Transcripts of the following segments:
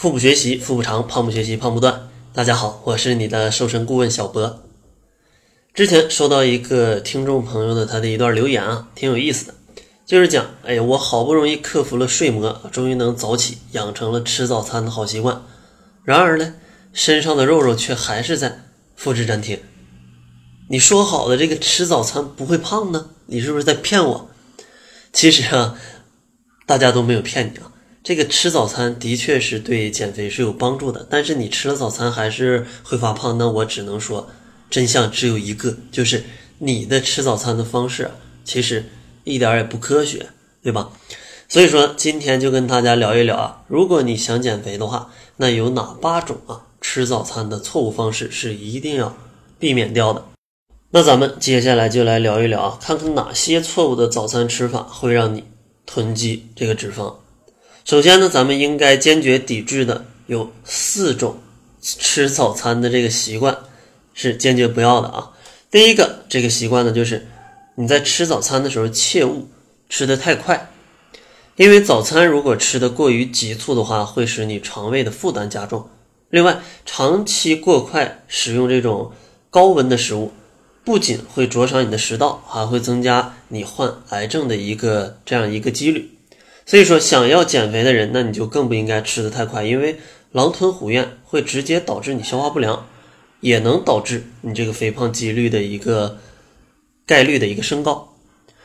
腹部学习，腹部长；胖不学习，胖不断。大家好，我是你的瘦身顾问小博。之前收到一个听众朋友的他的一段留言啊，挺有意思的，就是讲，哎呀，我好不容易克服了睡魔，终于能早起，养成了吃早餐的好习惯，然而呢，身上的肉肉却还是在复制粘贴。你说好的这个吃早餐不会胖呢？你是不是在骗我？其实啊，大家都没有骗你啊。这个吃早餐的确是对减肥是有帮助的，但是你吃了早餐还是会发胖，那我只能说，真相只有一个，就是你的吃早餐的方式其实一点也不科学，对吧？所以说今天就跟大家聊一聊啊，如果你想减肥的话，那有哪八种啊吃早餐的错误方式是一定要避免掉的？那咱们接下来就来聊一聊啊，看看哪些错误的早餐吃法会让你囤积这个脂肪。首先呢，咱们应该坚决抵制的有四种吃早餐的这个习惯，是坚决不要的啊。第一个这个习惯呢，就是你在吃早餐的时候切勿吃的太快，因为早餐如果吃的过于急促的话，会使你肠胃的负担加重。另外，长期过快食用这种高温的食物，不仅会灼伤你的食道，还会增加你患癌症的一个这样一个几率。所以说，想要减肥的人，那你就更不应该吃的太快，因为狼吞虎咽会直接导致你消化不良，也能导致你这个肥胖几率的一个概率的一个升高。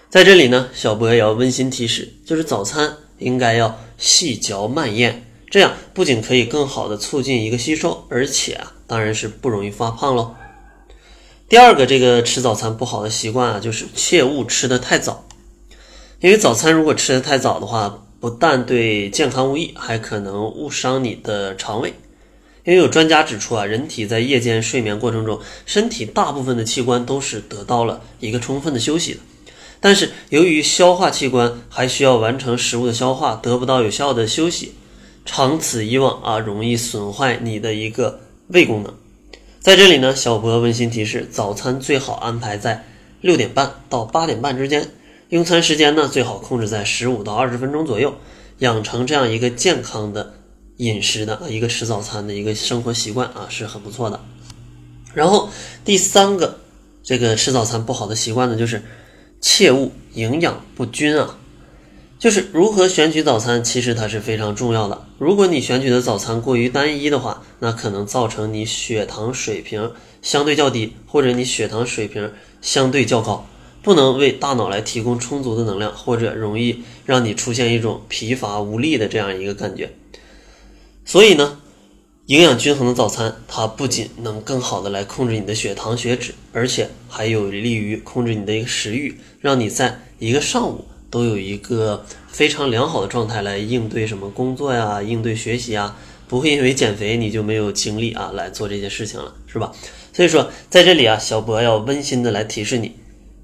在这里呢，小博也要温馨提示，就是早餐应该要细嚼慢咽，这样不仅可以更好的促进一个吸收，而且啊，当然是不容易发胖喽。第二个这个吃早餐不好的习惯啊，就是切勿吃的太早。因为早餐如果吃的太早的话，不但对健康无益，还可能误伤你的肠胃。因为有专家指出啊，人体在夜间睡眠过程中，身体大部分的器官都是得到了一个充分的休息的。但是由于消化器官还需要完成食物的消化，得不到有效的休息，长此以往啊，容易损坏你的一个胃功能。在这里呢，小博温馨提示：早餐最好安排在六点半到八点半之间。用餐时间呢，最好控制在十五到二十分钟左右，养成这样一个健康的饮食的一个吃早餐的一个生活习惯啊，是很不错的。然后第三个这个吃早餐不好的习惯呢，就是切勿营养不均啊。就是如何选取早餐，其实它是非常重要的。如果你选取的早餐过于单一的话，那可能造成你血糖水平相对较低，或者你血糖水平相对较高。不能为大脑来提供充足的能量，或者容易让你出现一种疲乏无力的这样一个感觉。所以呢，营养均衡的早餐，它不仅能更好的来控制你的血糖血脂，而且还有利于控制你的一个食欲，让你在一个上午都有一个非常良好的状态来应对什么工作呀，应对学习啊，不会因为减肥你就没有精力啊来做这些事情了，是吧？所以说，在这里啊，小博要温馨的来提示你。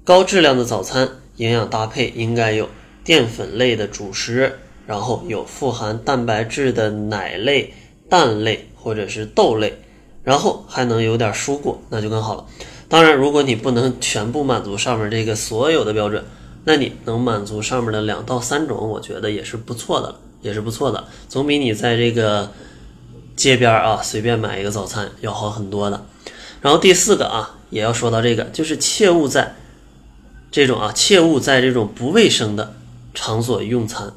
高质量的早餐营养搭配应该有淀粉类的主食，然后有富含蛋白质的奶类、蛋类或者是豆类，然后还能有点蔬果，那就更好了。当然，如果你不能全部满足上面这个所有的标准，那你能满足上面的两到三种，我觉得也是不错的了，也是不错的，总比你在这个街边啊随便买一个早餐要好很多的。然后第四个啊，也要说到这个，就是切勿在。这种啊，切勿在这种不卫生的场所用餐。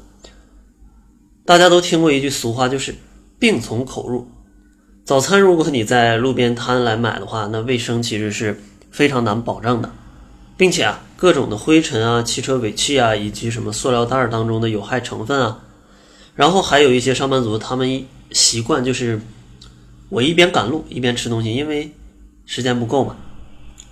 大家都听过一句俗话，就是“病从口入”。早餐如果你在路边摊来买的话，那卫生其实是非常难保证的，并且啊，各种的灰尘啊、汽车尾气啊，以及什么塑料袋当中的有害成分啊，然后还有一些上班族，他们习惯就是我一边赶路一边吃东西，因为时间不够嘛。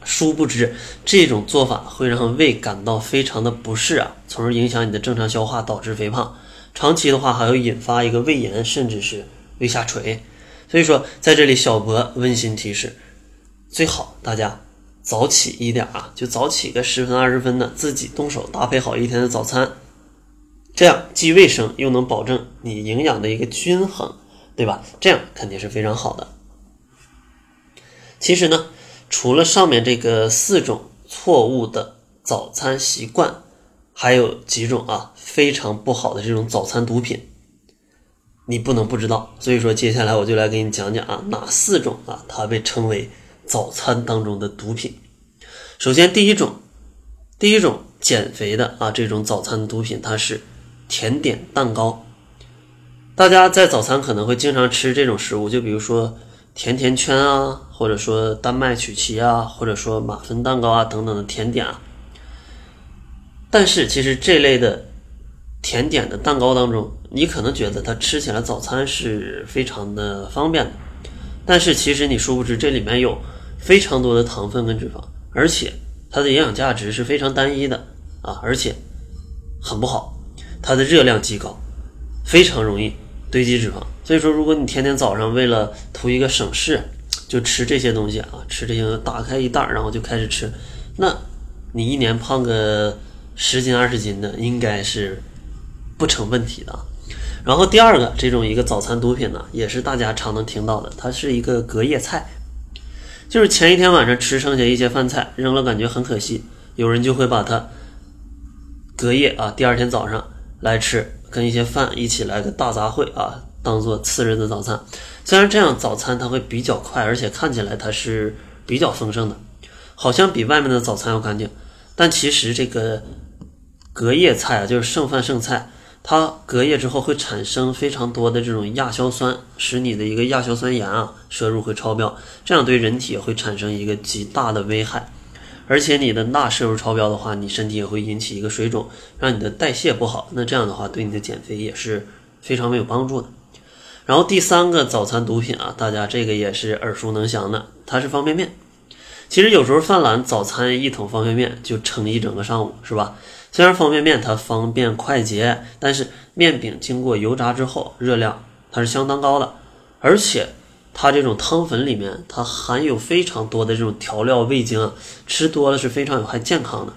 殊不知，这种做法会让胃感到非常的不适啊，从而影响你的正常消化，导致肥胖。长期的话，还会引发一个胃炎，甚至是胃下垂。所以说，在这里小博温馨提示，最好大家早起一点啊，就早起个十分二十分的，自己动手搭配好一天的早餐，这样既卫生又能保证你营养的一个均衡，对吧？这样肯定是非常好的。其实呢。除了上面这个四种错误的早餐习惯，还有几种啊非常不好的这种早餐毒品。你不能不知道。所以说，接下来我就来给你讲讲啊，哪四种啊，它被称为早餐当中的毒品。首先，第一种，第一种减肥的啊，这种早餐毒品，它是甜点蛋糕。大家在早餐可能会经常吃这种食物，就比如说甜甜圈啊，或者说丹麦曲奇啊，或者说马芬蛋糕啊等等的甜点啊。但是其实这类的甜点的蛋糕当中，你可能觉得它吃起来早餐是非常的方便的，但是其实你殊不知这里面有非常多的糖分跟脂肪，而且它的营养价值是非常单一的啊，而且很不好，它的热量极高，非常容易。堆积脂肪，所以说，如果你天天早上为了图一个省事，就吃这些东西啊，吃这些，打开一袋然后就开始吃，那你一年胖个十斤二十斤的，应该是不成问题的。然后第二个这种一个早餐毒品呢，也是大家常能听到的，它是一个隔夜菜，就是前一天晚上吃剩下一些饭菜扔了，感觉很可惜，有人就会把它隔夜啊，第二天早上来吃。跟一些饭一起来个大杂烩啊，当做次日的早餐。虽然这样早餐它会比较快，而且看起来它是比较丰盛的，好像比外面的早餐要干净。但其实这个隔夜菜啊，就是剩饭剩菜，它隔夜之后会产生非常多的这种亚硝酸，使你的一个亚硝酸盐啊摄入会超标，这样对人体会产生一个极大的危害。而且你的钠摄入超标的话，你身体也会引起一个水肿，让你的代谢不好。那这样的话，对你的减肥也是非常没有帮助的。然后第三个早餐毒品啊，大家这个也是耳熟能详的，它是方便面。其实有时候犯懒，早餐一桶方便面就撑一整个上午，是吧？虽然方便面它方便快捷，但是面饼经过油炸之后，热量它是相当高的，而且。它这种汤粉里面，它含有非常多的这种调料味精啊，吃多了是非常有害健康的。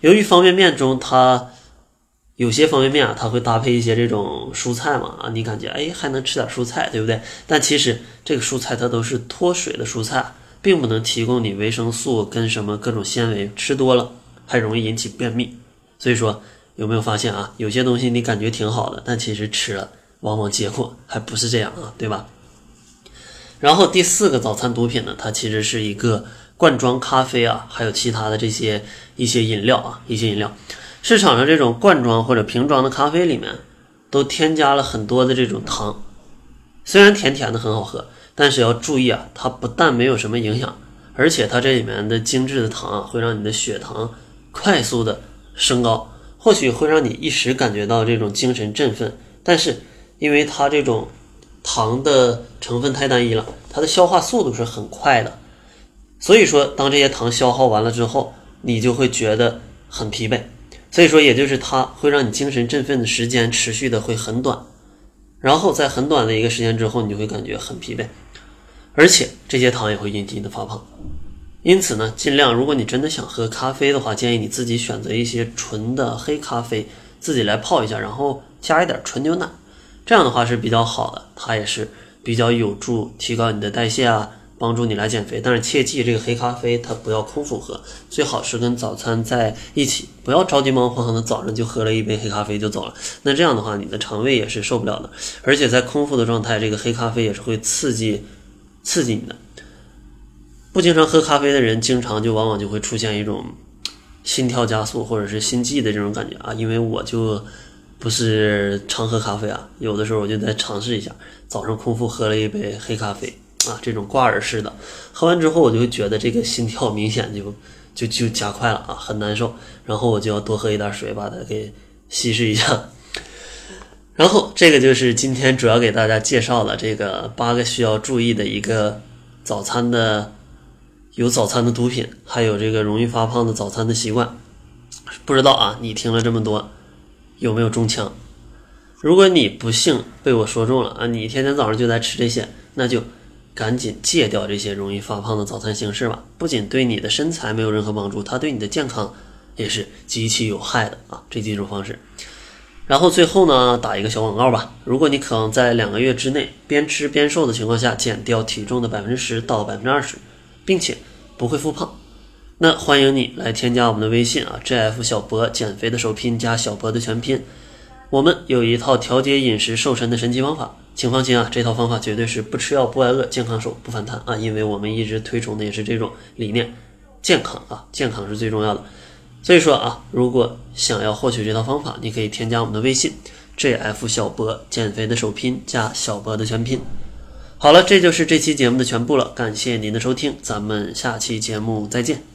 由于方便面中它有些方便面啊，它会搭配一些这种蔬菜嘛啊，你感觉哎还能吃点蔬菜，对不对？但其实这个蔬菜它都是脱水的蔬菜，并不能提供你维生素跟什么各种纤维，吃多了还容易引起便秘。所以说有没有发现啊？有些东西你感觉挺好的，但其实吃了往往结果还不是这样啊，对吧？然后第四个早餐毒品呢，它其实是一个罐装咖啡啊，还有其他的这些一些饮料啊，一些饮料。市场上这种罐装或者瓶装的咖啡里面，都添加了很多的这种糖。虽然甜甜的很好喝，但是要注意啊，它不但没有什么影响，而且它这里面的精致的糖啊，会让你的血糖快速的升高，或许会让你一时感觉到这种精神振奋，但是因为它这种。糖的成分太单一了，它的消化速度是很快的，所以说当这些糖消耗完了之后，你就会觉得很疲惫。所以说，也就是它会让你精神振奋的时间持续的会很短，然后在很短的一个时间之后，你就会感觉很疲惫，而且这些糖也会引起你的发胖。因此呢，尽量如果你真的想喝咖啡的话，建议你自己选择一些纯的黑咖啡，自己来泡一下，然后加一点纯牛奶。这样的话是比较好的，它也是比较有助提高你的代谢啊，帮助你来减肥。但是切记，这个黑咖啡它不要空腹喝，最好是跟早餐在一起，不要着急忙慌的早上就喝了一杯黑咖啡就走了。那这样的话，你的肠胃也是受不了的。而且在空腹的状态，这个黑咖啡也是会刺激刺激你的。不经常喝咖啡的人，经常就往往就会出现一种心跳加速或者是心悸的这种感觉啊，因为我就。不是常喝咖啡啊，有的时候我就在尝试一下，早上空腹喝了一杯黑咖啡啊，这种挂耳式的，喝完之后我就觉得这个心跳明显就就就加快了啊，很难受，然后我就要多喝一点水把它给稀释一下。然后这个就是今天主要给大家介绍的这个八个需要注意的一个早餐的有早餐的毒品，还有这个容易发胖的早餐的习惯。不知道啊，你听了这么多。有没有中枪？如果你不幸被我说中了啊，你天天早上就在吃这些，那就赶紧戒掉这些容易发胖的早餐形式吧。不仅对你的身材没有任何帮助，它对你的健康也是极其有害的啊。这几种方式。然后最后呢，打一个小广告吧。如果你渴望在两个月之内边吃边瘦的情况下减掉体重的百分之十到百分之二十，并且不会复胖。那欢迎你来添加我们的微信啊，J F 小博减肥的首拼加小博的全拼，我们有一套调节饮食瘦身的神奇方法，请放心啊，这套方法绝对是不吃药不挨饿，健康瘦不反弹啊！因为我们一直推崇的也是这种理念，健康啊，健康是最重要的。所以说啊，如果想要获取这套方法，你可以添加我们的微信 jf 小博减肥的首拼加小博的全拼。好了，这就是这期节目的全部了，感谢您的收听，咱们下期节目再见。